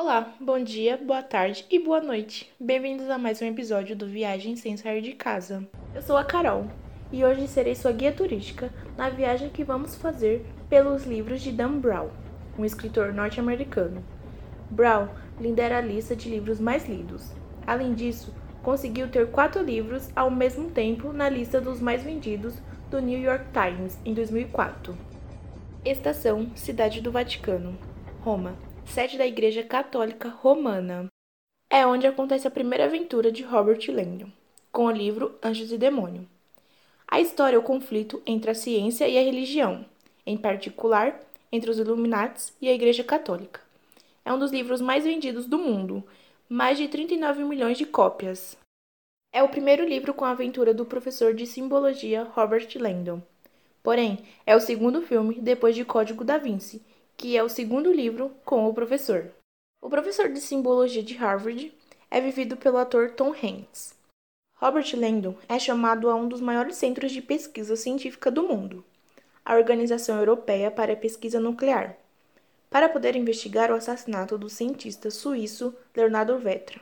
Olá, bom dia, boa tarde e boa noite. Bem-vindos a mais um episódio do Viagem Sem Sair de Casa. Eu sou a Carol e hoje serei sua guia turística na viagem que vamos fazer pelos livros de Dan Brown, um escritor norte-americano. Brown lidera a lista de livros mais lidos. Além disso, conseguiu ter quatro livros ao mesmo tempo na lista dos mais vendidos do New York Times em 2004. Estação Cidade do Vaticano, Roma sede da Igreja Católica Romana. É onde acontece a primeira aventura de Robert Langdon, com o livro Anjos e Demônio. A história é o conflito entre a ciência e a religião, em particular entre os Illuminates e a Igreja Católica. É um dos livros mais vendidos do mundo, mais de 39 milhões de cópias. É o primeiro livro com a aventura do professor de simbologia Robert Langdon. Porém, é o segundo filme depois de Código da Vinci que é o segundo livro com o professor. O professor de simbologia de Harvard é vivido pelo ator Tom Hanks. Robert Langdon é chamado a um dos maiores centros de pesquisa científica do mundo, a Organização Europeia para a Pesquisa Nuclear, para poder investigar o assassinato do cientista suíço Leonardo Vetra,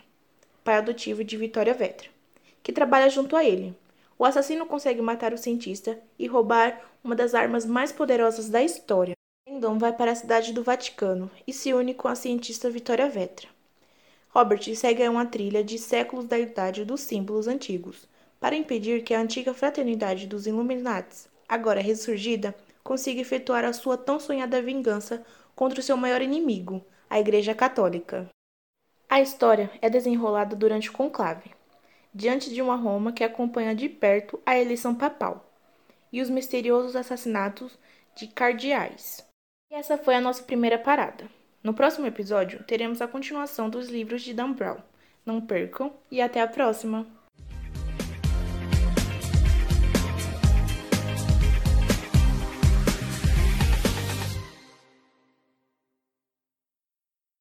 pai adotivo de Victoria Vetra, que trabalha junto a ele. O assassino consegue matar o cientista e roubar uma das armas mais poderosas da história, Brandon vai para a cidade do Vaticano e se une com a cientista Victoria Vetra. Robert segue uma trilha de séculos da idade dos símbolos antigos, para impedir que a antiga fraternidade dos Illuminates, agora ressurgida, consiga efetuar a sua tão sonhada vingança contra o seu maior inimigo, a Igreja Católica. A história é desenrolada durante o conclave, diante de uma Roma que acompanha de perto a eleição papal e os misteriosos assassinatos de cardeais. E essa foi a nossa primeira parada. No próximo episódio, teremos a continuação dos livros de Dan Brown. Não percam e até a próxima!